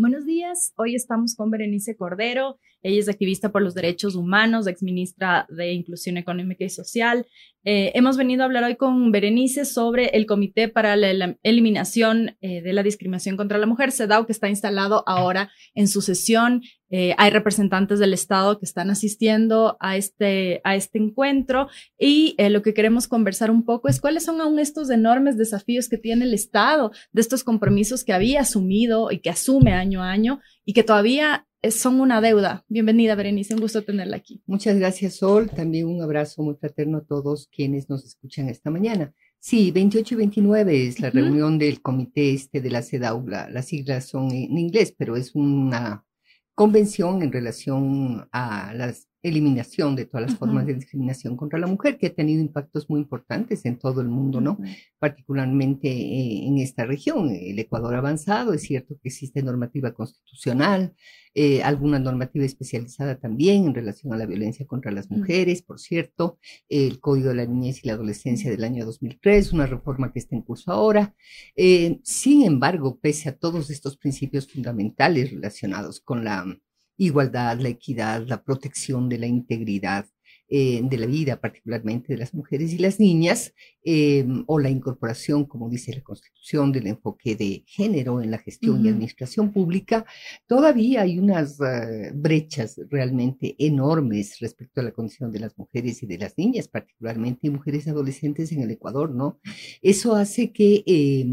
Buenos días, hoy estamos con Berenice Cordero. Ella es activista por los derechos humanos, exministra de Inclusión Económica y Social. Eh, hemos venido a hablar hoy con Berenice sobre el Comité para la Eliminación eh, de la Discriminación contra la Mujer, CEDAW, que está instalado ahora en su sesión. Eh, hay representantes del Estado que están asistiendo a este, a este encuentro y lo que queremos conversar un poco es cuáles son aún estos enormes desafíos que tiene el Estado, de estos compromisos que había asumido y que asume año a año y que todavía son una deuda. Bienvenida, Berenice, un gusto tenerla aquí. Muchas gracias, Sol. También un abrazo muy fraterno a todos quienes nos escuchan esta mañana. Sí, 28 y 29 es la reunión del comité este de la CEDAW. las siglas son en inglés, pero es una convención en relación a las eliminación de todas las formas de discriminación contra la mujer, que ha tenido impactos muy importantes en todo el mundo, ¿no? Particularmente eh, en esta región, el Ecuador avanzado, es cierto que existe normativa constitucional, eh, alguna normativa especializada también en relación a la violencia contra las mujeres, por cierto, el Código de la Niñez y la Adolescencia del año 2003, una reforma que está en curso ahora. Eh, sin embargo, pese a todos estos principios fundamentales relacionados con la igualdad, la equidad, la protección de la integridad eh, de la vida, particularmente de las mujeres y las niñas, eh, o la incorporación, como dice la Constitución, del enfoque de género en la gestión y administración pública, todavía hay unas eh, brechas realmente enormes respecto a la condición de las mujeres y de las niñas, particularmente mujeres adolescentes en el Ecuador, ¿no? Eso hace que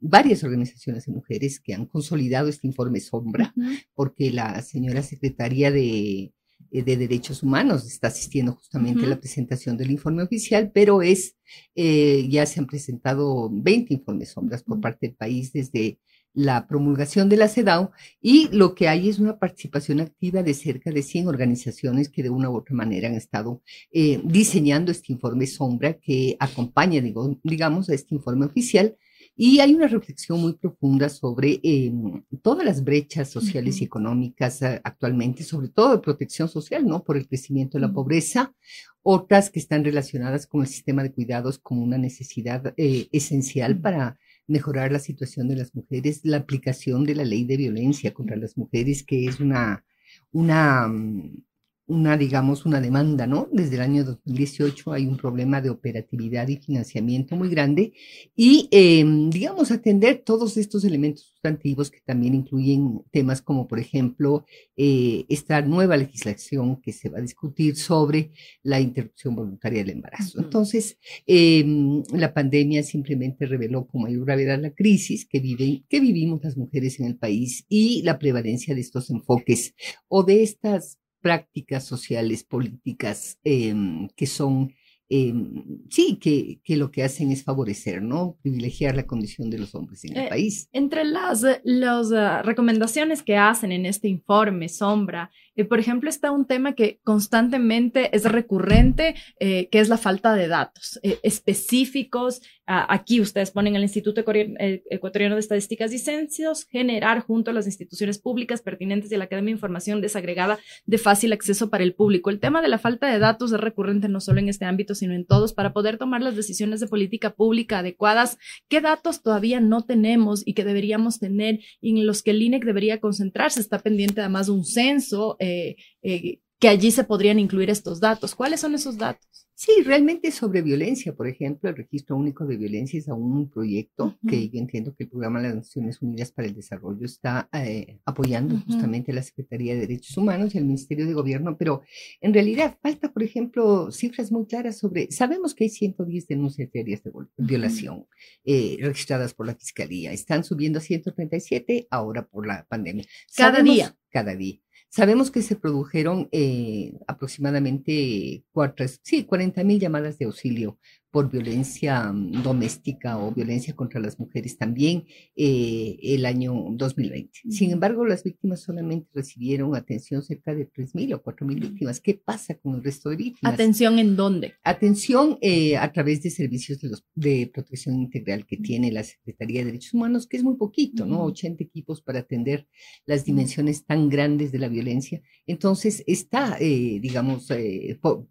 varias organizaciones de mujeres que han consolidado este informe sombra, porque la señora secretaria de eh, de Derechos Humanos. Está asistiendo justamente a la presentación del informe oficial, pero es, eh, ya se han presentado 20 informes sombras por parte del país desde la promulgación de la CEDAW y lo que hay es una participación activa de cerca de 100 organizaciones que de una u otra manera han estado eh, diseñando este informe sombra que acompaña, digamos, a este informe oficial y hay una reflexión muy profunda sobre em, todas las brechas sociales y económicas eh, actualmente, sobre todo de protección social, ¿no? Por el crecimiento de la pobreza, otras que están relacionadas con el sistema de cuidados como una necesidad eh, esencial para mejorar la situación de las mujeres, la aplicación de la ley de violencia contra las mujeres, que es una, una, mm, una, digamos, una demanda, ¿no? Desde el año 2018 hay un problema de operatividad y financiamiento muy grande y, em, digamos, atender todos estos elementos sustantivos que también incluyen temas como, por ejemplo, eh, esta nueva legislación que se va a discutir sobre la interrupción voluntaria del embarazo. Entonces, em, la pandemia simplemente reveló con mayor gravedad la crisis que, viven, que vivimos las mujeres en el país y la prevalencia de estos enfoques o de estas prácticas sociales, políticas em, que son, em, sí, que, que, lo que hacen es favorecer, ¿no? Privilegiar la condición de los hombres en el eh, país. Entre las, las ah, recomendaciones que hacen en este informe, Sombra, eh, por ejemplo, está un tema que constantemente es recurrente, eh, que es la falta de datos específicos aquí ustedes ponen el Instituto Ecuatoriano de Estadísticas y Censos, generar junto a las instituciones públicas pertinentes y la Academia de Información desagregada de fácil acceso para el público. El tema de la falta de datos es recurrente no solo en este ámbito, sino en todos para poder tomar las decisiones de política pública adecuadas. ¿Qué datos todavía no tenemos y que deberíamos tener y en los que el INEC debería concentrarse? Está pendiente además de un censo eh, eh, que allí se podrían incluir estos datos. ¿Cuáles son esos datos? Sí, realmente sobre violencia, por ejemplo, el Registro Único de Violencia es aún un proyecto que yo entiendo que el Programa de las Naciones Unidas para el Desarrollo está eh, apoyando justamente la Secretaría de Derechos Humanos y el Ministerio de Gobierno, pero en realidad falta, por ejemplo, cifras muy claras sobre, sabemos que hay 110 denuncias diarias de violación eh, registradas por la Fiscalía, están subiendo a 137 ahora por la pandemia. Cada día. Cada día. Sabemos que se produjeron eh, aproximadamente cuatro, sí, 40 mil llamadas de auxilio por violencia mm, doméstica o violencia contra las mujeres también eh, el año 2020. Sin embargo, las víctimas solamente recibieron atención cerca de 3.000 o 4.000 víctimas. ¿Qué pasa con el resto de víctimas? ¿Atención en dónde? Atención eh, a través de servicios de, los, de, protección integral que tiene la Secretaría de Derechos Humanos, que es muy poquito, ¿no? 80 equipos para atender las dimensiones tan grandes de la violencia. Entonces, está, eh, digamos,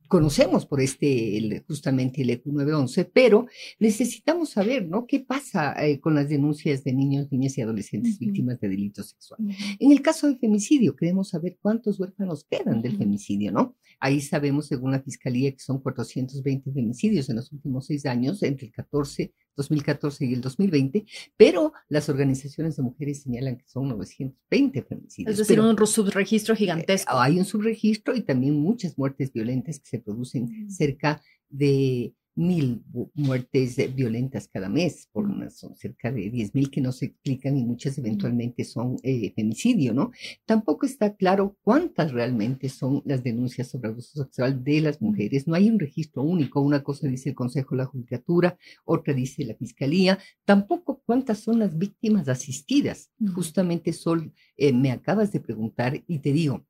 conocemos por este, justamente el ECU 9 911, pero necesitamos saber, ¿no? ¿Qué pasa eh, con las denuncias de niños, niñas y adolescentes víctimas de delitos sexuales? En el caso del femicidio, queremos saber cuántos huérfanos quedan del femicidio, ¿no? Ahí sabemos, según la Fiscalía, que son 420 femicidios en los últimos seis años, entre el 14 2014 y el 2020, pero las organizaciones de mujeres señalan que son 920 femicidios. Es decir, un subregistro gigantesco. Eh, hay un subregistro y también muchas muertes violentas que se producen cerca de mil muertes violentas cada mes, por una, son cerca de diez mil que no se explican y muchas eventualmente son eh, femicidio, ¿no? Tampoco está claro cuántas realmente son las denuncias sobre abuso sexual de las mujeres. No hay un registro único. Una cosa dice el Consejo de la Judicatura, otra dice la Fiscalía. Tampoco cuántas son las víctimas asistidas. Justamente, Sol, eh, me acabas de preguntar y te digo,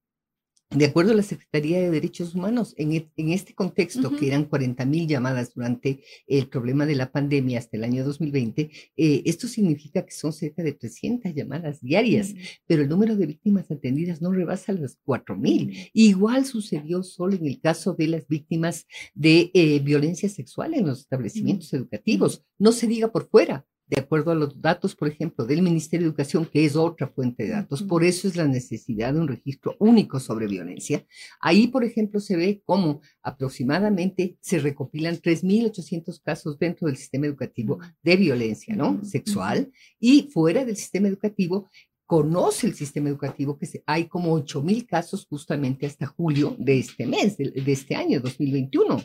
de acuerdo a la Secretaría de Derechos Humanos, en, e, este contexto, que eran 40 mil llamadas durante el problema de la pandemia hasta el año 2020, eh, esto significa que son cerca de 300 llamadas diarias, pero el número de víctimas atendidas no rebasa las 4 mil. Igual sucedió solo en el caso de las víctimas de eh, violencia sexual en los establecimientos educativos. No se diga por fuera, de acuerdo a los datos, por ejemplo, del Ministerio de Educación, que es otra fuente de datos. Por eso es la necesidad de un registro único sobre violencia. Ahí, por ejemplo, se ve cómo aproximadamente se recopilan 3.800 casos dentro del sistema educativo de violencia ¿no? sexual y fuera del sistema educativo conoce el sistema educativo que hay como 8.000 casos justamente hasta julio de este mes, de, de este año 2021.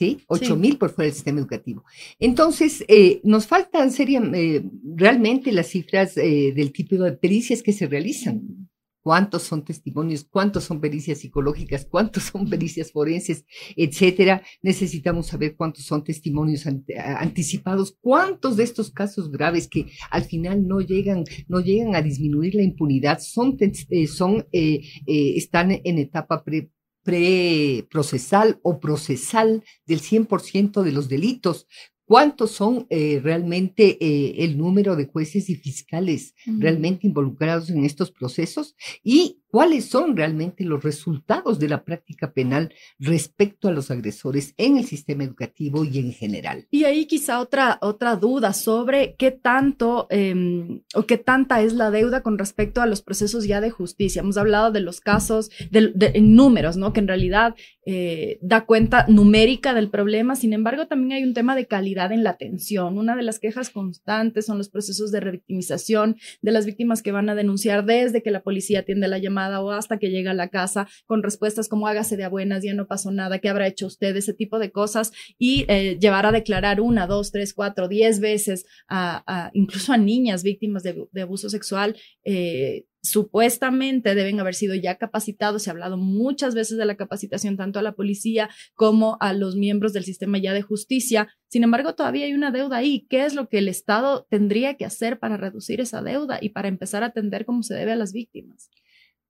¿Sí? Ocho mil por fuera del sistema educativo. Entonces, eh, nos faltan eh, realmente las cifras eh, del tipo de pericias que se realizan. ¿Cuántos son testimonios? ¿Cuántos son pericias psicológicas? ¿Cuántos son pericias forenses? Etcétera. Necesitamos saber cuántos son testimonios anticipados. ¿Cuántos de estos casos graves que al final no llegan, no llegan a disminuir la impunidad son, son están en etapa pre preprocesal o procesal del 100% de los delitos. ¿Cuántos son eh, realmente eh, el número de jueces y fiscales realmente involucrados en estos procesos? Y cuáles son realmente los resultados de la práctica penal respecto a los agresores en el sistema educativo y en general. Y ahí quizá otra, otra duda sobre qué tanto em, o qué tanta es la deuda con respecto a los procesos ya de justicia. Hemos hablado de los casos de, en números, ¿no? Que en realidad eh, da cuenta numérica del problema. Sin embargo, también hay un tema de calidad en la atención. Una de las quejas constantes son los procesos de revictimización de las víctimas que van a denunciar desde que la policía atiende la llamada o hasta que llega a la casa con respuestas como hágase de a buenas, ya no pasó nada, ¿qué habrá hecho usted? Ese tipo de cosas y eh, llevar a declarar una, dos, tres, cuatro, diez veces a, incluso a niñas víctimas de, abuso sexual. Eh, supuestamente deben haber sido ya capacitados. Se ha hablado muchas veces de la capacitación tanto a la policía como a los miembros del sistema ya de justicia. Sin embargo, todavía hay una deuda ahí. ¿Qué es lo que el Estado tendría que hacer para reducir esa deuda y para empezar a atender como se debe a las víctimas?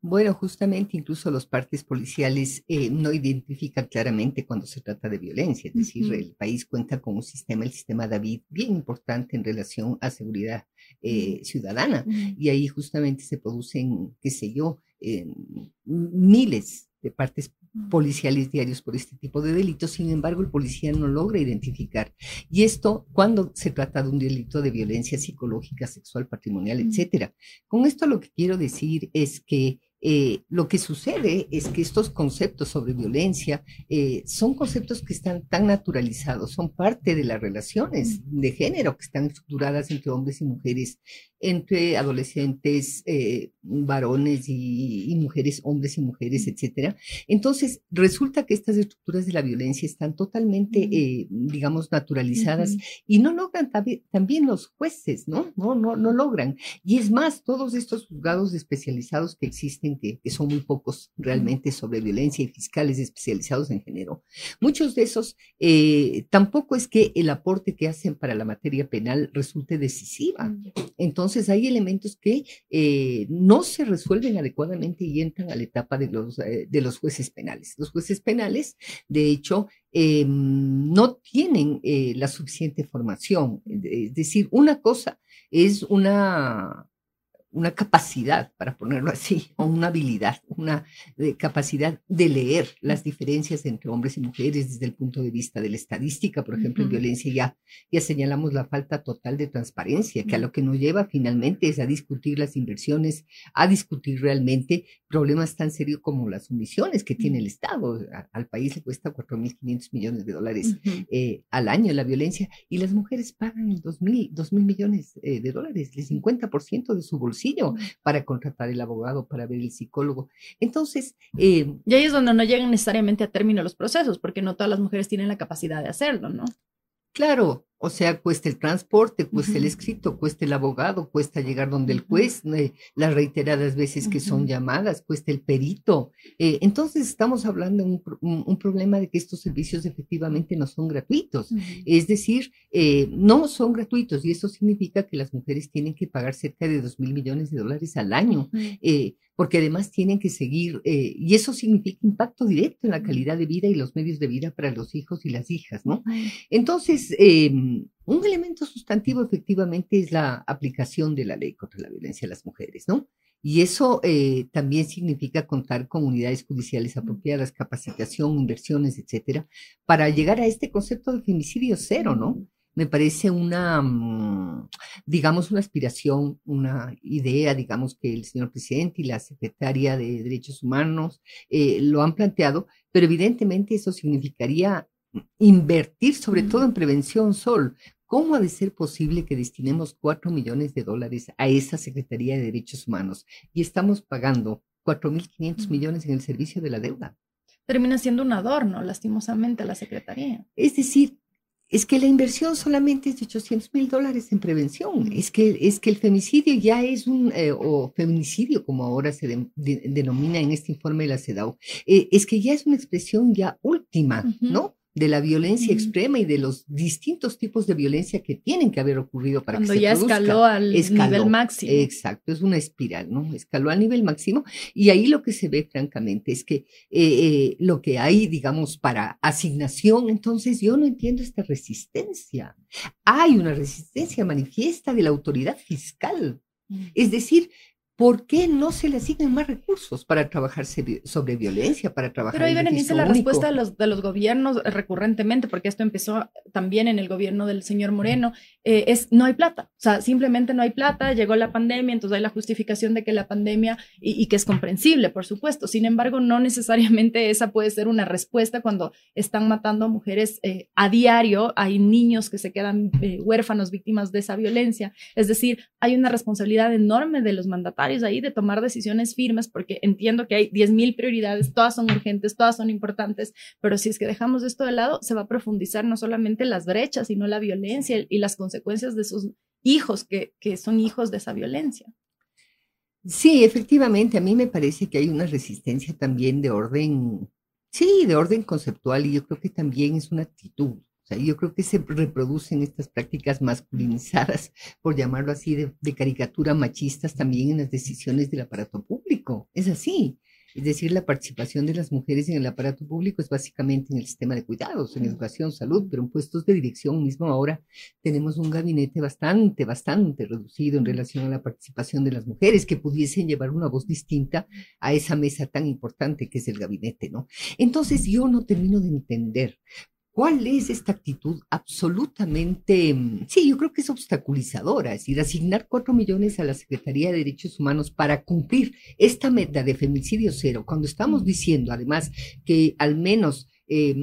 Bueno, justamente incluso los partes policiales eh, no identifican claramente cuando se trata de violencia, es decir, el país cuenta con un sistema, el sistema David, bien importante en relación a seguridad eh, ciudadana, y ahí justamente se producen, qué sé yo, miles de partes policiales diarios por este tipo de delitos, sin embargo el policía no logra identificar. Y esto cuando se trata de un delito de violencia psicológica, sexual, patrimonial, etcétera. Con esto lo que quiero decir es que eh, lo que sucede es que estos conceptos sobre violencia eh, son conceptos que están tan naturalizados, son parte de las relaciones de género que están estructuradas entre hombres y mujeres, entre adolescentes, eh, varones y, mujeres, hombres y mujeres, etcétera. Entonces, resulta que estas estructuras de la violencia están totalmente, digamos, naturalizadas y no logran también los jueces, ¿no? No, no, no logran. Y es más, todos estos juzgados especializados que existen que, son muy pocos realmente sobre violencia y fiscales especializados en género. Muchos de esos eh, tampoco es que el aporte que hacen para la materia penal resulte decisiva. Mm. Entonces hay elementos que eh, no se resuelven adecuadamente y entran a la etapa de los, eh, de los jueces penales. Los jueces penales, de hecho, no tienen la suficiente formación. Es decir, una cosa es una una capacidad, para ponerlo así, o una habilidad, una eh, capacidad de leer las diferencias entre hombres y mujeres desde el punto de vista de la estadística, por ejemplo, en violencia ya, ya señalamos la falta total de transparencia, que a lo que nos lleva finalmente es a discutir las inversiones, a discutir realmente problemas tan serios como las sumisiones que tiene el Estado. al país le cuesta 4.500 millones de dólares eh, al año la violencia y las mujeres pagan 2.000 mil millones eh, de dólares, el 50% de su bolsillo para contratar el abogado, para ver el psicólogo. Entonces... Eh, y ahí es donde no llegan necesariamente a término los procesos, porque no todas las mujeres tienen la capacidad de hacerlo, ¿no? Claro, o sea, cuesta el transporte, cuesta el escrito, cuesta el abogado, cuesta llegar donde el juez, eh, las reiteradas veces que son llamadas, cuesta el perito. Eh, entonces estamos hablando de un, problema de que estos servicios efectivamente no son gratuitos. Es decir, eh, no son gratuitos y eso significa que las mujeres tienen que pagar cerca de dos mil millones de dólares al año porque además tienen que seguir, y eso significa impacto directo en la calidad de vida y los medios de vida para los hijos y las hijas, ¿no? Entonces, eh, un elemento sustantivo efectivamente es la aplicación de la ley contra la violencia a las mujeres, ¿no? Y eso eh, también significa contar con unidades judiciales apropiadas, capacitación, inversiones, etcétera, para llegar a este concepto de femicidio cero, ¿no? Me parece una, mm, digamos, una aspiración, una idea, digamos, que el señor presidente y la secretaria de Derechos Humanos eh, lo han planteado, pero evidentemente eso significaría invertir sobre todo en prevención, Sol. ¿Cómo ha de ser posible que destinemos cuatro millones de dólares a esa Secretaría de Derechos Humanos y estamos pagando cuatro mil quinientos millones en el servicio de la deuda? Termina siendo un adorno, lastimosamente, a la Secretaría. Es decir, es que la inversión solamente es de 800 mil dólares en prevención. Es que, es que el femicidio ya es un, eh, o feminicidio, como ahora se denomina en este informe de la CEDAW, eh, es que ya es una expresión ya última, ¿no? De la violencia extrema y de los distintos tipos de violencia que tienen que haber ocurrido para Cuando que se ya escaló al nivel máximo. Exacto, es una espiral, ¿no? Escaló al nivel máximo y ahí lo que se ve francamente es que eh, eh, lo que hay, digamos, para asignación, entonces yo no entiendo esta resistencia. Hay una resistencia manifiesta de la autoridad fiscal. Mm. Es decir, ¿por qué no se le asignan más recursos para trabajar sobre violencia, para trabajar Pero ahí Berenice, la respuesta de los, de los gobiernos recurrentemente, porque esto empezó también en el gobierno del señor Moreno, eh, es no hay plata. O sea, simplemente no hay plata, llegó la pandemia, entonces hay la justificación de que la pandemia, y, que es comprensible, por supuesto. Sin embargo, no necesariamente esa puede ser una respuesta cuando están matando a mujeres eh, a diario, hay niños que se quedan eh, huérfanos, víctimas de esa violencia. Es decir, hay una responsabilidad enorme de los mandatarios ahí de tomar decisiones firmes, porque entiendo que hay 10.000 prioridades, todas son urgentes, todas son importantes, pero si es que dejamos esto de lado, se va a profundizar no solamente las brechas, sino la violencia y las consecuencias de sus hijos, que, que son hijos de esa violencia. Sí, efectivamente, a mí me parece que hay una resistencia también de orden, sí, de orden conceptual y yo creo que también es una actitud yo creo que se reproducen estas prácticas masculinizadas, por llamarlo así, de, caricatura machistas también en las decisiones del aparato público. Es así. Es decir, la participación de las mujeres en el aparato público es básicamente en el sistema de cuidados, en educación, salud, pero en puestos de dirección mismo ahora tenemos un gabinete bastante, bastante reducido en relación a la participación de las mujeres que pudiesen llevar una voz distinta a esa mesa tan importante que es el gabinete, ¿no? Entonces yo no termino de entender ¿Cuál es esta actitud absolutamente, mm, sí, yo creo que es obstaculizadora? Es decir, asignar cuatro millones a la Secretaría de Derechos Humanos para cumplir esta meta de femicidio cero, cuando estamos diciendo además que al menos, eh,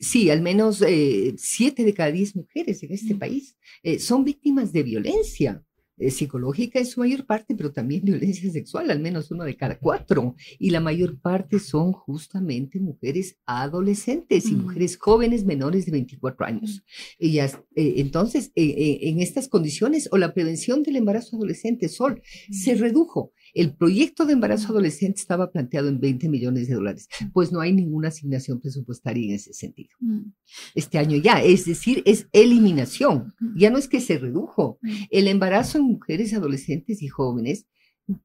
sí, al menos eh, siete de cada diez mujeres en este país eh, son víctimas de violencia. Eh, psicológica en su mayor parte, pero también violencia sexual, al menos uno de cada cuatro. Y la mayor parte son justamente mujeres adolescentes y mm. mujeres jóvenes menores de 24 años. Y eh, entonces, eh, en estas condiciones, o la prevención del embarazo adolescente, Sol, se redujo. El proyecto de embarazo adolescente estaba planteado en 20 millones de dólares, pues no hay ninguna asignación presupuestaria en ese sentido. Mm. Este año ya, es decir, es eliminación, ya no es que se redujo. El embarazo en mujeres, adolescentes y jóvenes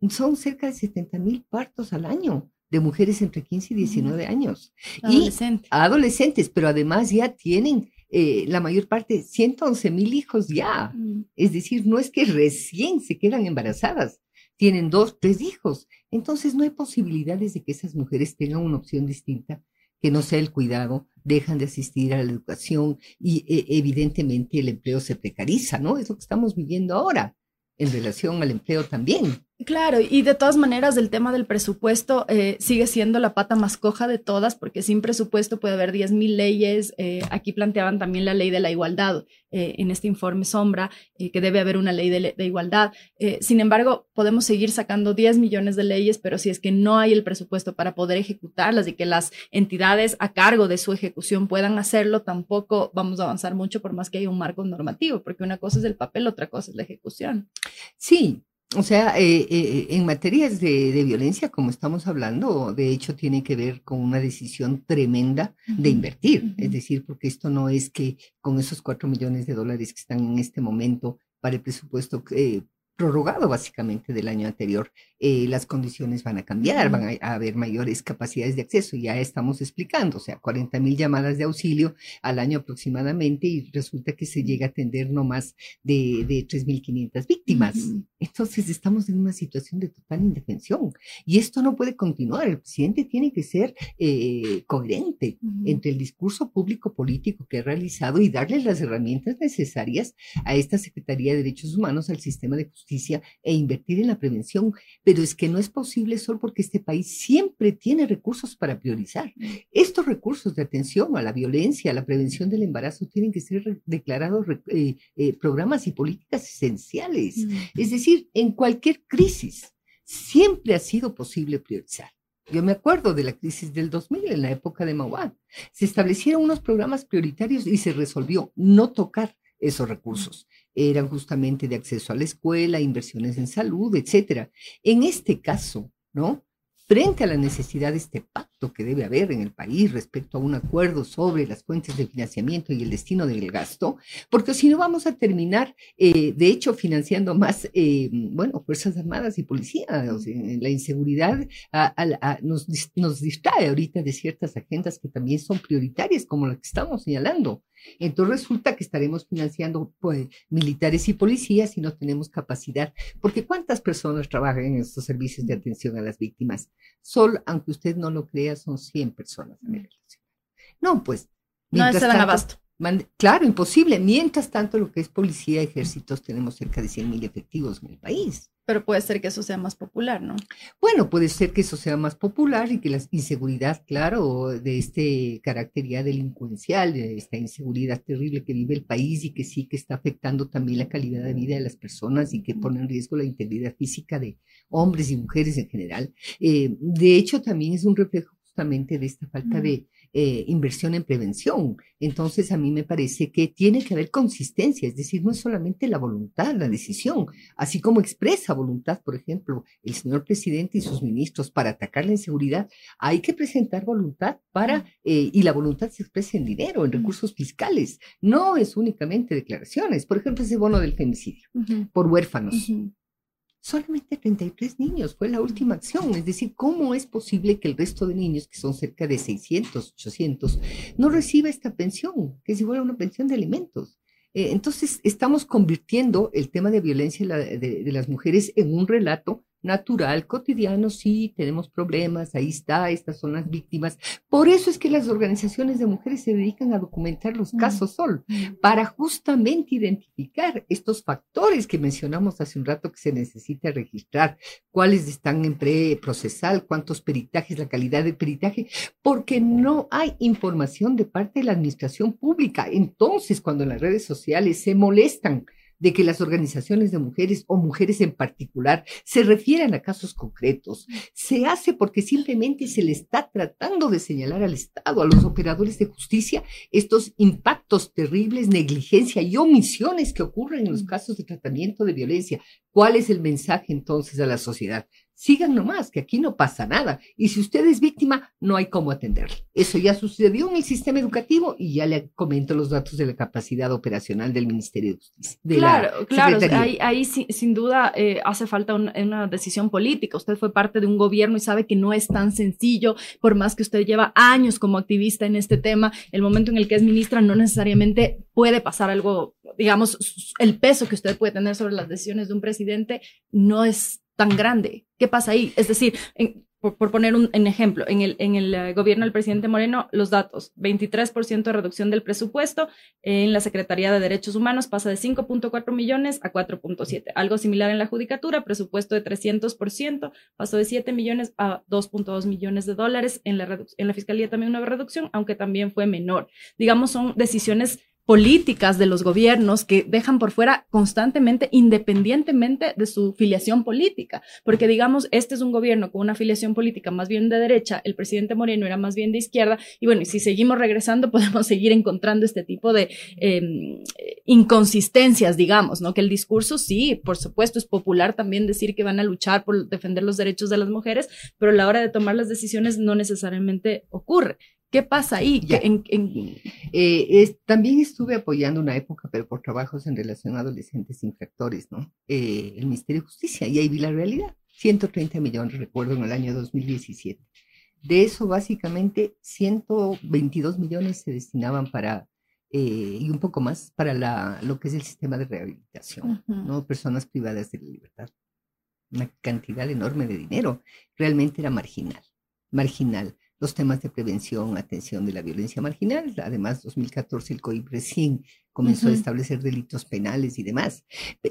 son cerca de 70 mil partos al año de mujeres entre 15 y 19 años. Adolescentes. Y adolescentes, pero además ya tienen eh, la mayor parte, 111 mil hijos ya. Mm. Es decir, no es que recién se quedan embarazadas, tienen dos, tres hijos. Entonces no hay posibilidades de que esas mujeres tengan una opción distinta que no sea el cuidado, dejan de asistir a la educación y e, evidentemente el empleo se precariza, ¿no? Es lo que estamos viviendo ahora en relación al empleo también. Claro, y de todas maneras el tema del presupuesto eh, sigue siendo la pata más coja de todas, porque sin presupuesto puede haber 10.000 leyes. Eh, aquí planteaban también la ley de la igualdad eh, en este informe sombra, que debe haber una ley de, de igualdad. sin embargo, podemos seguir sacando 10 millones de leyes, pero si es que no hay el presupuesto para poder ejecutarlas y que las entidades a cargo de su ejecución puedan hacerlo, tampoco vamos a avanzar mucho por más que haya un marco normativo, porque una cosa es el papel, otra cosa es la ejecución. Sí, o sea, eh, eh, en materias de, violencia, como estamos hablando, de hecho tiene que ver con una decisión tremenda de invertir. Es decir, porque esto no es que con esos cuatro millones de dólares que están en este momento para el presupuesto eh, prorrogado básicamente del año anterior, eh, las condiciones van a cambiar, van a, haber mayores capacidades de acceso, ya estamos explicando, o sea, 40 mil llamadas de auxilio al año aproximadamente y resulta que se llega a atender no más de, de 3.500 víctimas. Entonces estamos en una situación de total indefensión y esto no puede continuar. El presidente tiene que ser eh, coherente entre el discurso público político que ha realizado y darle las herramientas necesarias a esta Secretaría de Derechos Humanos, al sistema de justicia e invertir en la prevención pero es que no es posible solo porque este país siempre tiene recursos para priorizar. Estos recursos de atención a la violencia, a la prevención del embarazo, tienen que ser declarados eh, eh, programas y políticas esenciales. Es decir, en cualquier crisis, siempre ha sido posible priorizar. Yo me acuerdo de la crisis del 2000, en la época de Mauad. Se establecieron unos programas prioritarios y se resolvió no tocar esos recursos eran justamente de acceso a la escuela, inversiones en salud, etcétera. En este caso, ¿no? Frente a la necesidad de este pacto que debe haber en el país respecto a un acuerdo sobre las fuentes de financiamiento y el destino del gasto, porque si no vamos a terminar, eh, de hecho, financiando más, eh, bueno, Fuerzas Armadas y Policía. la inseguridad nos, nos distrae ahorita de ciertas agendas que también son prioritarias, como la que estamos señalando. Entonces resulta que estaremos financiando pues, militares y policías y no tenemos capacidad, porque ¿cuántas personas trabajan en estos servicios de atención a las víctimas? Solo, aunque usted no lo crea, son 100 personas No, pues. No se dan abasto. claro, imposible. Mientras tanto, lo que es policía, ejércitos, tenemos cerca de 100 mil efectivos en el país. Pero puede ser que eso sea más popular, ¿no? Bueno, puede ser que eso sea más popular y que la inseguridad, claro, de este carácter ya delincuencial, de esta inseguridad terrible que vive el país y que sí que está afectando también la calidad de vida de las personas y que pone en riesgo la integridad física de hombres y mujeres en general. Eh, de hecho, también es un reflejo justamente de esta falta de eh, inversión en prevención. Entonces, a mí me parece que tiene que haber consistencia, es decir, no es solamente la voluntad, la decisión, así como expresa voluntad, por ejemplo, el señor presidente y sus ministros para atacar la inseguridad, hay que presentar voluntad para, eh, y la voluntad se expresa en dinero, en recursos fiscales, no es únicamente declaraciones. Por ejemplo, ese bono del femicidio por huérfanos solamente 33 niños fue la última acción. Es decir, ¿cómo es posible que el resto de niños, que son cerca de 600, 800, no reciba esta pensión, que es igual a una pensión de alimentos? Eh, entonces, estamos convirtiendo el tema de violencia de las mujeres en un relato natural, cotidiano, sí, tenemos problemas, ahí está, estas son las víctimas. Por eso es que las organizaciones de mujeres se dedican a documentar los mm. casos Sol, para justamente identificar estos factores que mencionamos hace un rato que se necesita registrar, cuáles están en preprocesal, cuántos peritajes, la calidad del peritaje, porque no hay información de parte de la administración pública. Entonces, cuando en las redes sociales se molestan, de que las organizaciones de mujeres o mujeres en particular se refieran a casos concretos. Se hace porque simplemente se le está tratando de señalar al Estado, a los operadores de justicia, estos impactos terribles, negligencia y omisiones que ocurren en los casos de tratamiento de violencia. ¿Cuál es el mensaje entonces a la sociedad? Sigan nomás, que aquí no pasa nada. Y si usted es víctima, no hay cómo atenderle. Eso ya sucedió en el sistema educativo y ya le comento los datos de la capacidad operacional del Ministerio de Justicia. claro, claro, ahí, ahí sin, duda eh, hace falta una decisión política. Usted fue parte de un gobierno y sabe que no es tan sencillo, por más que usted lleva años como activista en este tema, el momento en el que es ministra no necesariamente puede pasar algo, digamos, el peso que usted puede tener sobre las decisiones de un presidente no es tan grande. ¿Qué pasa ahí? Es decir, por, poner un, ejemplo, en el, en el eh, gobierno del presidente Moreno, los datos, 23% de reducción del presupuesto, en la Secretaría de Derechos Humanos pasa de 5.4 millones a 4.7. Algo similar en la Judicatura, presupuesto de 300%, pasó de 7 millones a 2.2 millones de dólares. En la, en la Fiscalía también una reducción, aunque también fue menor. Digamos, son decisiones políticas de los gobiernos que dejan por fuera constantemente, independientemente de su filiación política. Porque digamos, este es un gobierno con una filiación política más bien de derecha, el presidente Moreno era más bien de izquierda, y bueno, y si seguimos regresando, podemos seguir encontrando este tipo de em, inconsistencias, digamos, ¿no? Que el discurso sí, por supuesto, es popular también decir que van a luchar por defender los derechos de las mujeres, pero a la hora de tomar las decisiones no necesariamente ocurre. ¿Qué pasa ahí? Eh, también estuve apoyando una época, pero por trabajos en relación a adolescentes infractores, ¿no? Eh, el Ministerio de Justicia, y ahí vi la realidad. 130 millones, recuerdo, en el año 2017. De eso, básicamente, 122 millones se destinaban para, eh, y un poco más, para la, lo que es el sistema de rehabilitación, ¿no? Personas privadas de la libertad. Una cantidad enorme de dinero. Realmente era marginal, marginal los temas de prevención, atención de la violencia marginal. Además, 2014 el COIP recién comenzó a establecer delitos penales y demás.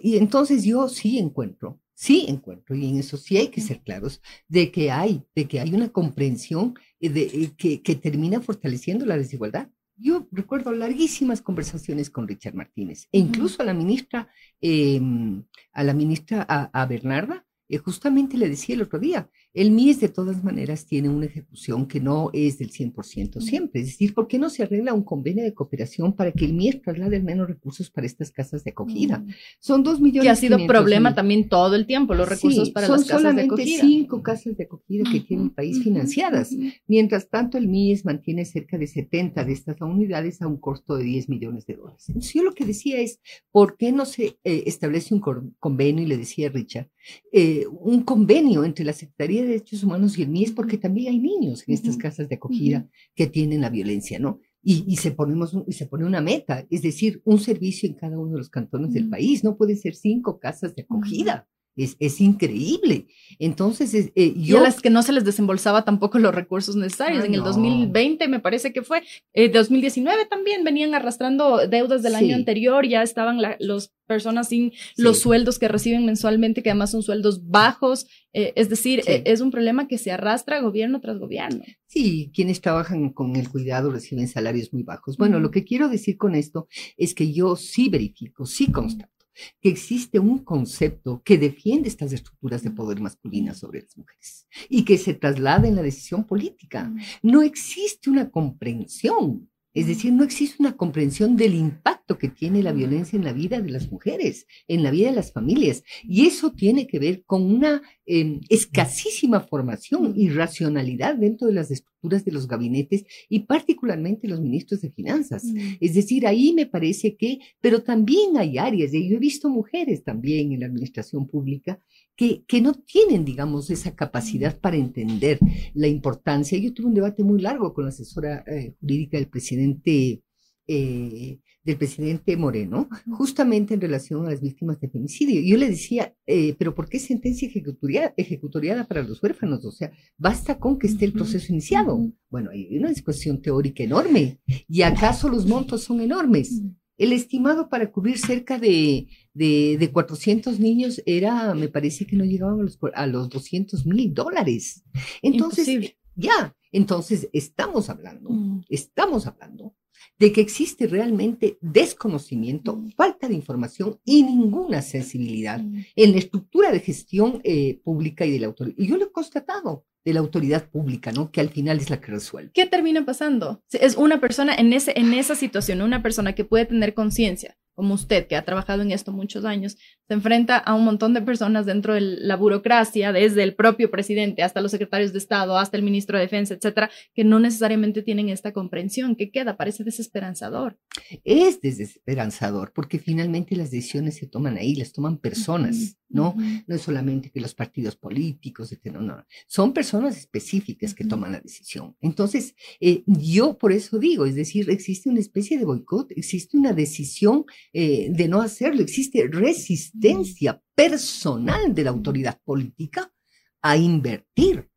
Y entonces yo sí encuentro, sí encuentro, y en eso sí hay que ser claros, de que hay, de que hay una comprensión eh, de, eh, que, que termina fortaleciendo la desigualdad. Yo recuerdo larguísimas conversaciones con Richard Martínez e incluso a la ministra, em, a la ministra, a, Bernarda, eh, justamente le decía el otro día, el MIES de todas maneras tiene una ejecución que no es del 100% siempre. Es decir, ¿por qué no se arregla un convenio de cooperación para que el MIES traslade menos recursos para estas casas de acogida? Son dos millones. Que ha sido problema también todo el tiempo, los recursos para las casas de acogida. Son solamente cinco casas de acogida que tiene el país financiadas. Mientras tanto, el MIES mantiene cerca de 70 de estas unidades a un costo de 10 millones de dólares. Entonces, yo lo que decía es, ¿por qué no se eh, establece un convenio? Y le decía a Richard, eh, un convenio entre la Secretaría de Derechos Humanos y el MIES, porque también hay niños en estas casas de acogida que tienen la violencia, ¿no? Y, se, ponemos, y se pone una meta, es decir, un servicio en cada uno de los cantones del país, no puede ser cinco casas de acogida. Es, es, increíble. Entonces, eh, yo... Y a las que no se les desembolsaba tampoco los recursos necesarios. en el 2020, me parece que fue, eh, 2019 también venían arrastrando deudas del año anterior, ya estaban las personas sin los sueldos que reciben mensualmente, que además son sueldos bajos. Eh, es decir, eh, es un problema que se arrastra gobierno tras gobierno. Sí, quienes trabajan con el cuidado reciben salarios muy bajos. Bueno, lo que quiero decir con esto es que yo sí verifico, sí constato que existe un concepto que defiende estas estructuras de poder masculinas sobre las mujeres y que se traslada en la decisión política. No existe una comprensión es decir, no existe una comprensión del impacto que tiene la violencia en la vida de las mujeres, en la vida de las familias. Y eso tiene que ver con una em, escasísima formación y racionalidad dentro de las estructuras de los gabinetes y particularmente los ministros de finanzas. Mm. Es decir, ahí me parece que, pero también hay áreas, y yo he visto mujeres también en la administración pública que, que, no tienen, digamos, esa capacidad para entender la importancia. Yo tuve un debate muy largo con la asesora eh, jurídica del presidente, eh, del presidente Moreno, justamente en relación a las víctimas de femicidio. Yo le decía, eh, pero ¿por qué sentencia ejecutoriada, para los huérfanos? O sea, basta con que esté el proceso iniciado. Bueno, hay una discusión teórica enorme. ¿Y acaso los montos son enormes? El estimado para cubrir cerca de, de, 400 niños era, me parece que no llegaban a los, a los 200 mil dólares. Entonces, ya, entonces estamos hablando, mm. estamos hablando de que existe realmente desconocimiento, mm. falta de información y ninguna sensibilidad mm. en la estructura de gestión eh, pública y de la autoridad. Y yo lo he constatado de la autoridad pública, ¿no? Que al final es la que resuelve. ¿Qué termina pasando? Es una persona en, ese, en esa situación, una persona que puede tener conciencia, como usted, que ha trabajado en esto muchos años, se enfrenta a un montón de personas dentro de la burocracia, desde el propio presidente hasta los secretarios de Estado, hasta el ministro de Defensa, etcétera, que no necesariamente tienen esta comprensión. ¿Qué queda? Parece desesperanzador. Es desesperanzador porque finalmente las decisiones se toman ahí, las toman personas, ¿no? No es solamente que los partidos políticos, etcétera, no, no. Son personas específicas que toman la decisión. Entonces, eh, yo por eso digo, es decir, existe una especie de boicot, existe una decisión eh, de no hacerlo, existe resistencia personal de la autoridad política a invertir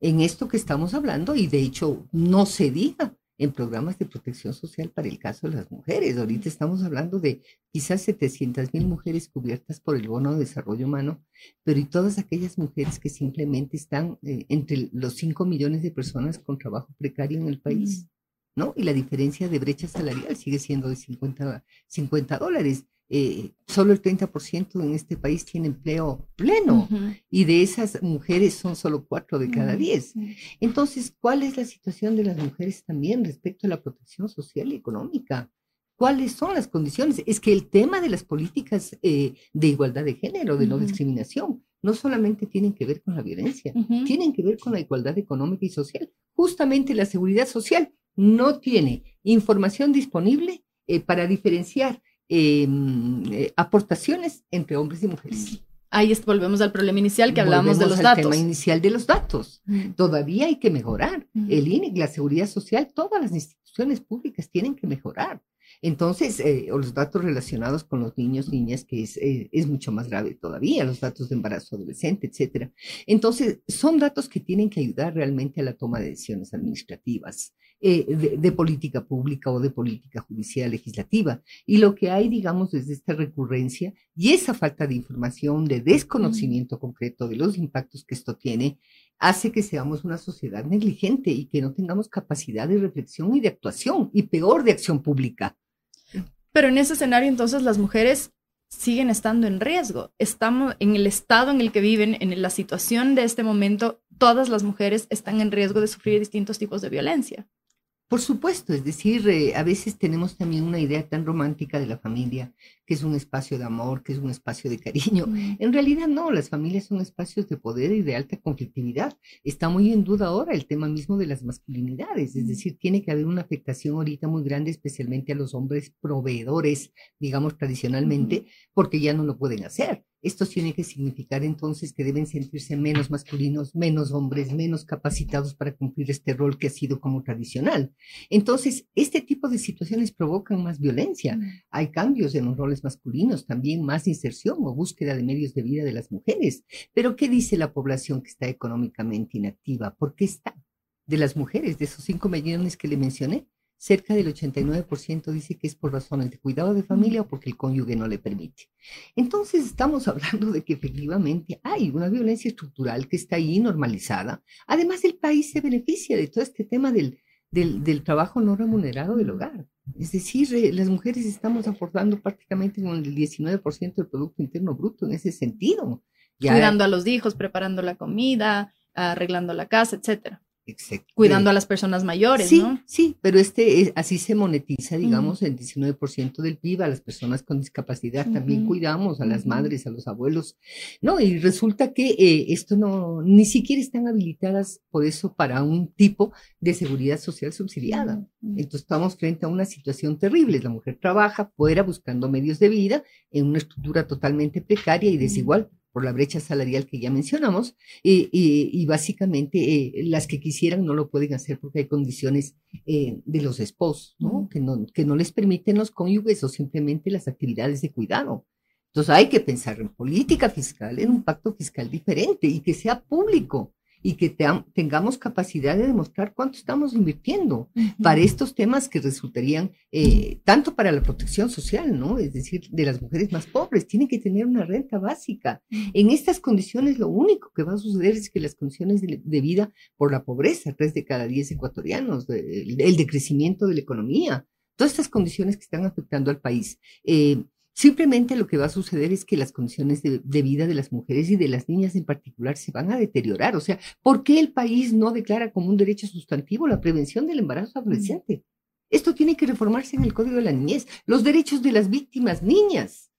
en esto que estamos hablando y de hecho no se diga en programas de protección social para el caso de las mujeres. Ahorita estamos hablando de quizás 700 mil mujeres cubiertas por el bono de desarrollo humano, pero y todas aquellas mujeres que simplemente están eh, entre los 5 millones de personas con trabajo precario en el país, ¿no? Y la diferencia de brecha salarial sigue siendo de 50, 50 dólares. Eh, solo el 30% en este país tiene empleo pleno y de esas mujeres son solo 4 de cada 10. Entonces, ¿cuál es la situación de las mujeres también respecto a la protección social y económica? ¿Cuáles son las condiciones? Es que el tema de las políticas eh, de igualdad de género, de no discriminación, no solamente tienen que ver con la violencia, tienen que ver con la igualdad económica y social. Justamente la seguridad social no tiene información disponible eh, para diferenciar Em, eh, aportaciones entre hombres y mujeres. Ahí volvemos al problema inicial que hablábamos de los al datos. tema inicial de los datos. Todavía hay que mejorar. El INE, la seguridad social, todas las instituciones públicas tienen que mejorar. Entonces, eh, los datos relacionados con los niños, niñas, que es, eh, es mucho más grave todavía, los datos de embarazo adolescente, etcétera. Entonces, son datos que tienen que ayudar realmente a la toma de decisiones administrativas. Eh, de, política pública o de política judicial legislativa. Y lo que hay, digamos, desde esta recurrencia y esa falta de información, de desconocimiento concreto de los impactos que esto tiene, hace que seamos una sociedad negligente y que no tengamos capacidad de reflexión y de actuación, y peor de acción pública. Pero en ese escenario, entonces, las mujeres siguen estando en riesgo. Estamos en el estado en el que viven, en la situación de este momento, todas las mujeres están en riesgo de sufrir distintos tipos de violencia. Por supuesto, es decir, eh, a veces tenemos también una idea tan romántica de la familia, que es un espacio de amor, que es un espacio de cariño. En realidad no, las familias son espacios de poder y de alta conflictividad. Está muy en duda ahora el tema mismo de las masculinidades, es decir, tiene que haber una afectación ahorita muy grande, especialmente a los hombres proveedores, digamos tradicionalmente, porque ya no lo pueden hacer. Esto tiene que significar entonces que deben sentirse menos masculinos, menos hombres, menos capacitados para cumplir este rol que ha sido como tradicional. Entonces, este tipo de situaciones provocan más violencia. Mm. Hay cambios en los roles masculinos, también más inserción o búsqueda de medios de vida de las mujeres. Pero, ¿qué dice la población que está económicamente inactiva? ¿Por qué está? De las mujeres, de esos cinco millones que le mencioné, cerca del 89% dice que es por razones de cuidado de familia o porque el cónyuge no le permite. Entonces estamos hablando de que efectivamente hay una violencia estructural que está ahí normalizada. Además, el país se beneficia de todo este tema del, del, trabajo no remunerado del hogar. Es decir, eh, las mujeres estamos aportando prácticamente con el 19% del Producto Interno Bruto en ese sentido. Cuidando a los hijos, preparando la comida, arreglando la casa, etcétera. Cuidando a las personas mayores, sí, ¿no? Sí, pero este así se monetiza, digamos, el 19% del PIB a las personas con discapacidad. También cuidamos a las madres, a los abuelos. No, y resulta que eh, esto no, ni siquiera están habilitadas por eso para un tipo de seguridad social subsidiada. Entonces estamos frente a una situación terrible. La mujer trabaja fuera buscando medios de vida en una estructura totalmente precaria y desigual por la brecha salarial que ya mencionamos, y básicamente eh, las que quisieran no lo pueden hacer porque hay condiciones eh, de los esposos, ¿no? Que, ¿no? que no les permiten los cónyuges o simplemente las actividades de cuidado. Entonces hay que pensar en política fiscal, en un pacto fiscal diferente y que sea público y que tengamos capacidad de demostrar cuánto estamos invirtiendo para estos temas que resultarían eh, tanto para la protección social, ¿no? Es decir, de las mujeres más pobres, tienen que tener una renta básica. En estas condiciones lo único que va a suceder es que las condiciones de, vida por la pobreza, tres de cada diez ecuatorianos, el decrecimiento de la economía, todas estas condiciones que están afectando al país. Eh, Simplemente lo que va a suceder es que las condiciones de, vida de las mujeres y de las niñas en particular se van a deteriorar. O sea, ¿por qué el país no declara como un derecho sustantivo la prevención del embarazo adolescente? Esto tiene que reformarse en el Código de la Niñez. Los derechos de las víctimas niñas.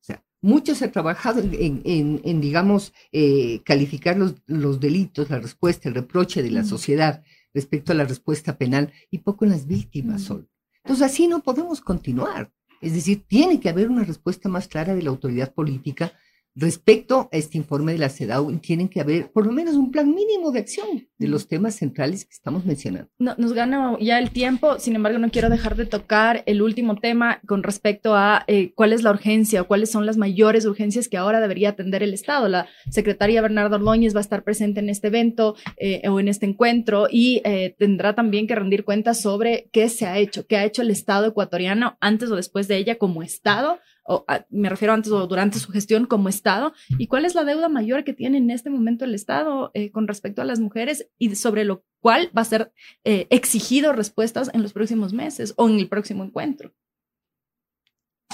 O sea, Mucho se ha trabajado en, digamos, eh, calificar los, los, delitos, la respuesta, el reproche de la sociedad respecto a la respuesta penal y poco en las víctimas solo. Entonces así no podemos continuar. Es decir, tiene que haber una respuesta más clara de la autoridad política Respecto a este informe de la CEDAW, tienen que haber por lo menos un plan mínimo de acción de los temas centrales que estamos mencionando. No, nos gana ya el tiempo, sin embargo, no quiero dejar de tocar el último tema con respecto a eh, cuál es la urgencia o cuáles son las mayores urgencias que ahora debería atender el Estado. La secretaria Bernardo Ordóñez va a estar presente en este evento eh, o en este encuentro y eh, tendrá también que rendir cuentas sobre qué se ha hecho, qué ha hecho el Estado ecuatoriano antes o después de ella como Estado o me refiero antes o durante su gestión como Estado, y cuál es la deuda mayor que tiene en este momento el Estado eh, con respecto a las mujeres y sobre lo cual va a ser eh, exigido respuestas en los próximos meses o en el próximo encuentro.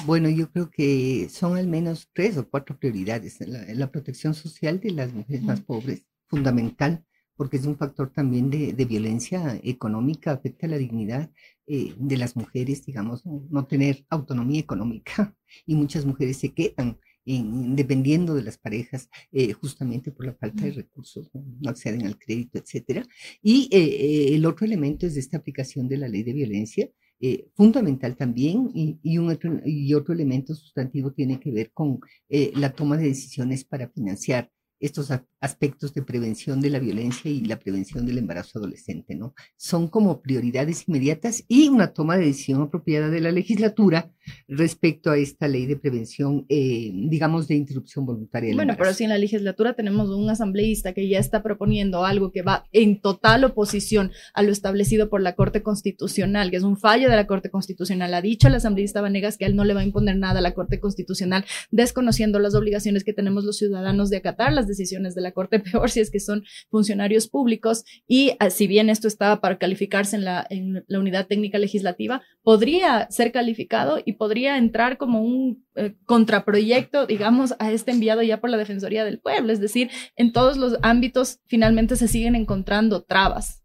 Bueno, yo creo que son al menos tres o cuatro prioridades. la protección social de las mujeres más pobres, fundamental porque es un factor también de, violencia económica, afecta la dignidad eh, de las mujeres, digamos, no, tener autonomía económica y muchas mujeres se quedan dependiendo de las parejas eh, justamente por la falta de recursos, no, acceden al crédito, etcétera. Y eh, el otro elemento es esta aplicación de la ley de violencia, fundamental también, y, y, un otro, y otro elemento sustantivo tiene que ver con la toma de decisiones para financiar estos aspectos de prevención de la violencia y la prevención del embarazo adolescente, ¿no? Son como prioridades inmediatas y una toma de decisión apropiada de la legislatura respecto a esta ley de prevención, eh, digamos, de interrupción voluntaria. Del bueno, pero si en la legislatura tenemos un asambleísta que ya está proponiendo algo que va en total oposición a lo establecido por la Corte Constitucional, que es un fallo de la Corte Constitucional, ha dicho el asambleísta Vanegas que él no le va a imponer nada a la Corte Constitucional, desconociendo las obligaciones que tenemos los ciudadanos de acatar las decisiones de la Corte, peor si es que son funcionarios públicos. Y ah, si bien esto estaba para calificarse en la, en la unidad técnica legislativa, podría ser calificado y podría entrar como un eh, contraproyecto, digamos, a este enviado ya por la Defensoría del Pueblo. Es decir, en todos los ámbitos finalmente se siguen encontrando trabas.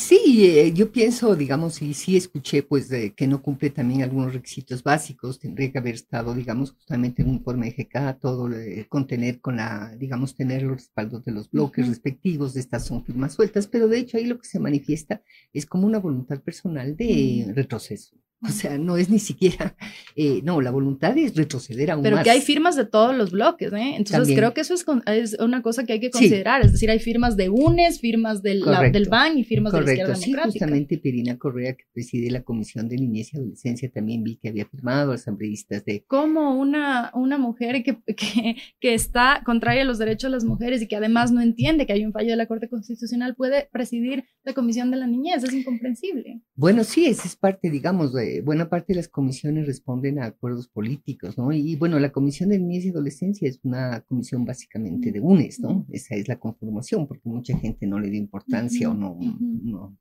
Sí, eh, yo pienso, digamos, y sí escuché, pues, de que no cumple también algunos requisitos básicos. Tendría que haber estado, digamos, justamente en un informe de GK, todo eh, contener con la, digamos, tener los respaldos de los bloques respectivos. Estas son firmas sueltas, pero de hecho ahí lo que se manifiesta es como una voluntad personal de retroceso. O sea, no es ni siquiera, eh, no, la voluntad es retroceder aún Pero más. que hay firmas de todos los bloques, ¿eh? Entonces creo que eso es, es, una cosa que hay que considerar. Es decir, hay firmas de UNES, firmas del, del BAN y firmas de la izquierda sí, justamente Pirina Correa, que preside la Comisión de Niñez y Adolescencia, también vi que había firmado asambleístas de... Como una, una mujer que, que, que está contraria a los derechos de las mujeres y que además no entiende que hay un fallo de la Corte Constitucional puede presidir la Comisión de la Niñez? Es incomprensible. Bueno, sí, esa es parte, digamos, de buena parte de las comisiones responden a acuerdos políticos, ¿no? Y, bueno, la Comisión de Niñez y Adolescencia es una comisión básicamente de UNES, ¿no? Esa es la conformación, porque mucha gente no le dio importancia o no,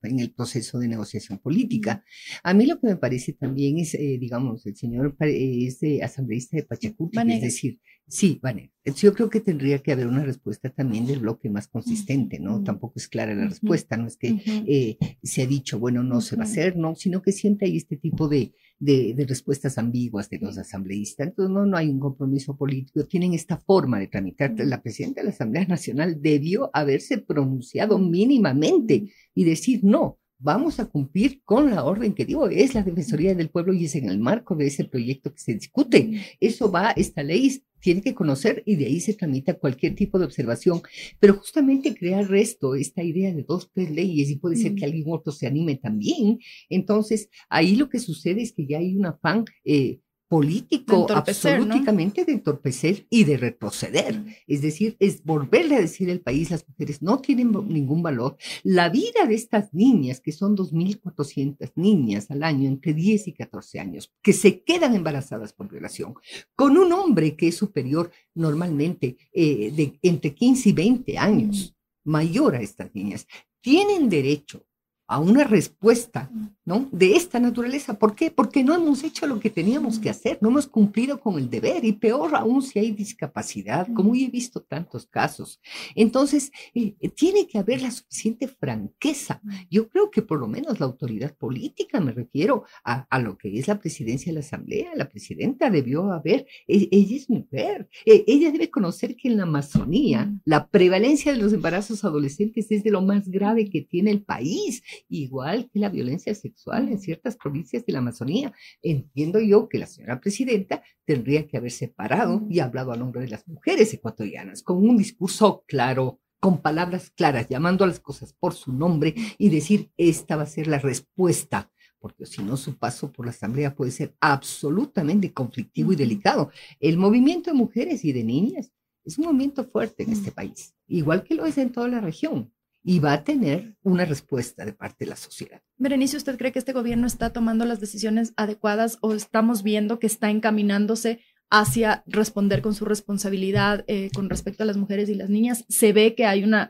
en el proceso de negociación política. A mí lo que me parece también es, eh, digamos, el señor es de asambleísta de Pachacuti, es decir, Sí, vale. Yo creo que tendría que haber una respuesta también del bloque más consistente, ¿no? Tampoco es clara la respuesta, no es que eh, se ha dicho, bueno, no se va a hacer, no, sino que siempre hay este tipo de, de, respuestas ambiguas de los asambleístas. Entonces, no, no hay un compromiso político, tienen esta forma de tramitar. La presidenta de la Asamblea Nacional debió haberse pronunciado mínimamente y decir, no, vamos a cumplir con la orden que digo, es la Defensoría del Pueblo y es en el marco de ese proyecto que se discute. Eso va, esta ley tiene que conocer y de ahí se tramita cualquier tipo de observación, pero justamente crear resto, esta idea de dos, tres leyes y puede ser que alguien otro se anime también. Entonces, ahí lo que sucede es que ya hay un afán eh, político absolutamente de entorpecer y de retroceder. Es decir, es volverle a decir al país, las mujeres no tienen ningún valor. La vida de estas niñas, que son 2.400 niñas al año entre 10 y 14 años, que se quedan embarazadas por violación, con un hombre que es superior normalmente eh, de entre 15 y 20 años, mayor a estas niñas, tienen derecho a una respuesta, ¿no? De esta naturaleza. ¿Por qué? Porque no hemos hecho lo que teníamos que hacer, no hemos cumplido con el deber y peor aún si hay discapacidad, como he visto tantos casos. Entonces, eh, tiene que haber la suficiente franqueza. Yo creo que por lo menos la autoridad política, me refiero a, a lo que es la presidencia de la Asamblea, la presidenta debió haber, e, ella es mujer, e, ella debe conocer que en la Amazonía la prevalencia de los embarazos adolescentes es de lo más grave que tiene el país igual que la violencia sexual en ciertas provincias de la Amazonía. Entiendo yo que la señora presidenta tendría que haber separado y hablado a nombre de las mujeres ecuatorianas con un discurso claro, con palabras claras, llamando a las cosas por su nombre y decir, esta va a ser la respuesta porque si no su paso por la asamblea puede ser absolutamente conflictivo y delicado. El movimiento de mujeres y de niñas es un movimiento fuerte en este país, igual que lo es en toda la región y va a tener una respuesta de parte de la sociedad. Berenice, ¿usted cree que este gobierno está tomando las decisiones adecuadas o estamos viendo que está encaminándose hacia responder con su responsabilidad eh, con respecto a las mujeres y las niñas? Se ve que hay una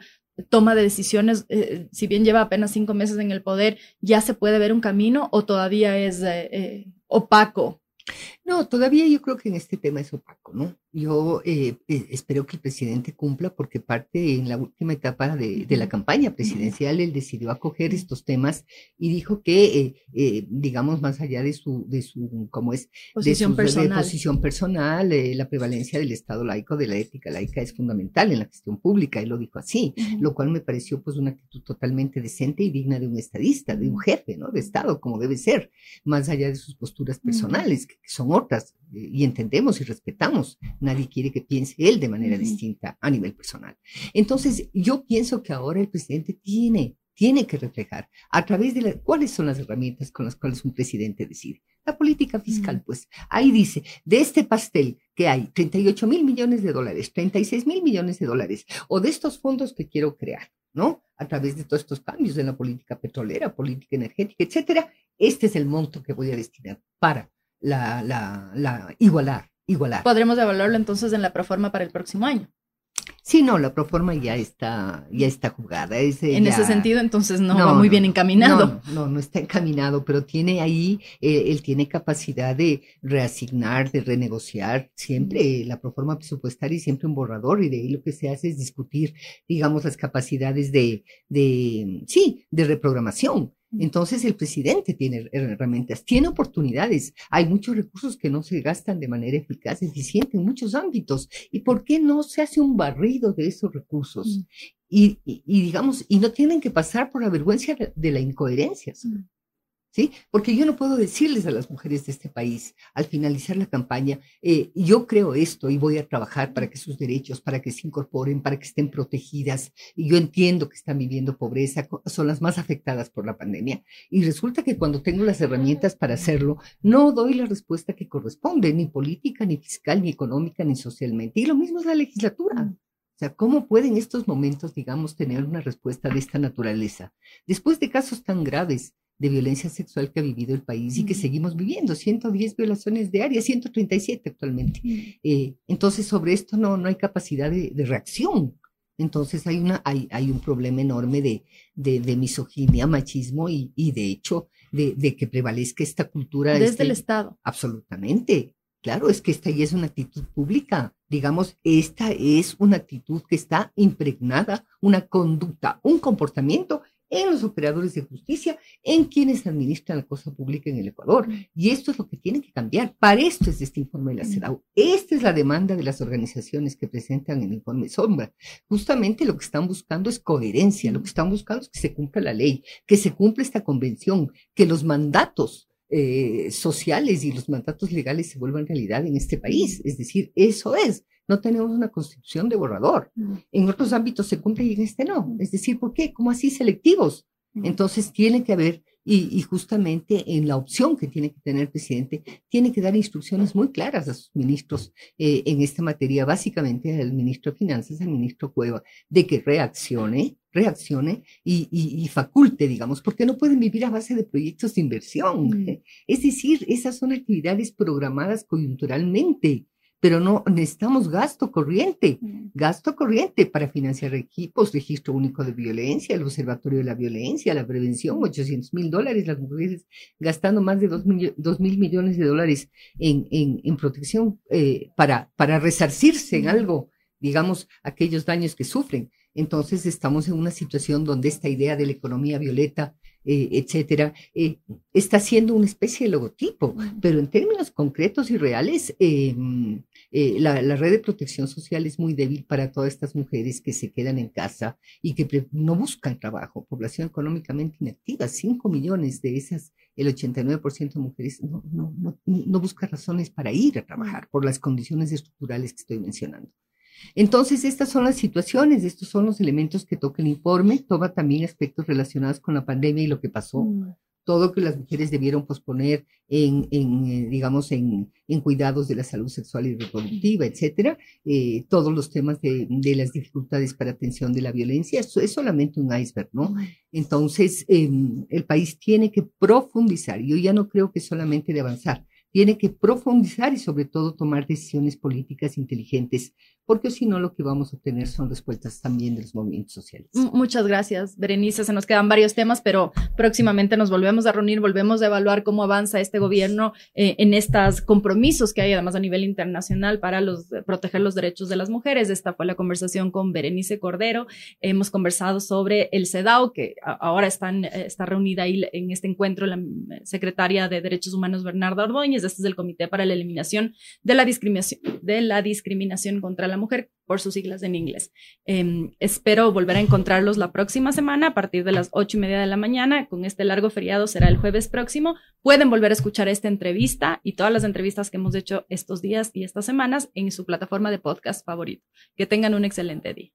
toma de decisiones, eh, si bien lleva apenas cinco meses en el poder, ¿ya se puede ver un camino o todavía es eh, opaco no, todavía yo creo que en este tema es opaco, ¿no? Yo eh, eh, espero que el presidente cumpla porque parte en la última etapa de, la campaña presidencial, él decidió acoger estos temas y dijo que, eh, digamos, más allá de su, de su, ¿cómo es? Posición de personal. posición personal, la prevalencia del Estado laico, de la ética laica es fundamental en la gestión pública, él lo dijo así, lo cual me pareció pues una actitud totalmente decente y digna de un estadista, de un jefe, ¿no? De Estado, como debe ser, más allá de sus posturas personales, que son otras, eh, y entendemos y respetamos. Nadie quiere que piense él de manera distinta a nivel personal. Entonces, yo pienso que ahora el presidente tiene, tiene que reflejar a través de la, cuáles son las herramientas con las cuales un presidente decide. La política fiscal, pues, ahí dice, de este pastel que hay 38 mil millones de dólares, 36 mil millones de dólares, o de estos fondos que quiero crear, ¿no? A través de todos estos cambios en la política petrolera, política energética, etcétera, este es el monto que voy a destinar para la, la, la igualar, igualar. Podremos evaluarlo entonces en la proforma para el próximo año. Sí, no, la proforma ya está, ya está jugada. en ese sentido, entonces no, va muy bien encaminado. No, no, está encaminado, pero tiene ahí, eh, él tiene capacidad de reasignar, de renegociar siempre la proforma presupuestaria y siempre un borrador, y de ahí lo que se hace es discutir, digamos, las capacidades de, de sí, de reprogramación. Entonces el presidente tiene herramientas, tiene oportunidades. Hay muchos recursos que no se gastan de manera eficaz, eficiente en muchos ámbitos. ¿Y por qué no se hace un barrido de esos recursos? Y, digamos, y no tienen que pasar por la vergüenza de, la incoherencia. ¿sí? Porque yo no puedo decirles a las mujeres de este país al finalizar la campaña, eh, yo creo esto y voy a trabajar para que sus derechos, para que se incorporen, para que estén protegidas. Y yo entiendo que están viviendo pobreza, son las más afectadas por la pandemia. Y resulta que cuando tengo las herramientas para hacerlo, no doy la respuesta que corresponde, ni política, ni fiscal, ni económica, ni socialmente. Y lo mismo es la legislatura. O sea, ¿cómo pueden estos momentos, digamos, tener una respuesta de esta naturaleza? Después de casos tan graves, de violencia sexual que ha vivido el país y que seguimos viviendo, 110 violaciones diarias, 137 actualmente. Eh, entonces, sobre esto no, no hay capacidad de, reacción. Entonces hay, una, hay, hay un problema enorme de, de, misoginia, machismo y, y de hecho de, de, que prevalezca esta cultura. Desde este el Estado. Absolutamente. Claro, es que esta ya es una actitud pública. Digamos, esta es una actitud que está impregnada, una conducta, un comportamiento en los operadores de justicia, en quienes administran la cosa pública en el Ecuador. Y esto es lo que tiene que cambiar. Para esto es este informe de la CEDAW. Esta es la demanda de las organizaciones que presentan el informe Sombra. Justamente lo que están buscando es coherencia, lo que están buscando es que se cumpla la ley, que se cumpla esta convención, que los mandatos eh, sociales y los mandatos legales se vuelvan realidad en este país. Es decir, eso es no tenemos una constitución de borrador. Mm. En otros ámbitos se cumple y en este no. Es decir, ¿por qué? ¿Cómo así selectivos? Mm. Entonces tiene que haber, y, justamente en la opción que tiene que tener el presidente, tiene que dar instrucciones muy claras a sus ministros eh, en esta materia, básicamente al ministro de Finanzas, al ministro Cueva, de que reaccione, reaccione y, faculte, digamos, porque no pueden vivir a base de proyectos de inversión. Mm. Es decir, esas son actividades programadas coyunturalmente pero no necesitamos gasto corriente, mm. gasto corriente para financiar equipos, registro único de violencia, el observatorio de la violencia, la prevención, 800 mil dólares, las mujeres gastando más de 2 mil millones de dólares en, en, en protección eh, para, para resarcirse en algo, digamos, aquellos daños que sufren. Entonces estamos en una situación donde esta idea de la economía violeta eh, etcétera, eh, está siendo una especie de logotipo, pero en términos concretos y reales, eh, la, red de protección social es muy débil para todas estas mujeres que se quedan en casa y que no buscan trabajo, población económicamente inactiva, 5 millones de esas, el 89% de mujeres no, no, no, no busca razones para ir a trabajar por las condiciones estructurales que estoy mencionando. Entonces, estas son las situaciones, estos son los elementos que toca el informe, toma también aspectos relacionados con la pandemia y lo que pasó, mm. Todo que las mujeres debieron posponer en, eh, digamos, en, cuidados de la salud sexual y reproductiva, etcétera, eh, todos los temas de, las dificultades para atención de la violencia, eso es solamente un iceberg, ¿no? Entonces, em, el país tiene que profundizar, yo ya no creo que solamente de avanzar, tiene que profundizar y sobre todo tomar decisiones políticas inteligentes, porque si no lo que vamos a obtener son respuestas también de los movimientos sociales. Muchas gracias, Berenice. Se nos quedan varios temas, pero próximamente nos volvemos a reunir, volvemos a evaluar cómo avanza este gobierno eh, en estos compromisos que hay además a nivel internacional para los, proteger los derechos de las mujeres. Esta fue la conversación con Berenice Cordero. Hemos conversado sobre el CEDAW, que ahora están, eh, está reunida ahí en este encuentro la secretaria de Derechos Humanos, Bernarda Ordóñez este es el Comité para la Eliminación de la Discriminación, de la discriminación contra la Mujer, por sus siglas en inglés. Em, espero volver a encontrarlos la próxima semana a partir de las ocho y media de la mañana. Con este largo feriado será el jueves próximo. Pueden volver a escuchar esta entrevista y todas las entrevistas que hemos hecho estos días y estas semanas en su plataforma de podcast favorito. Que tengan un excelente día.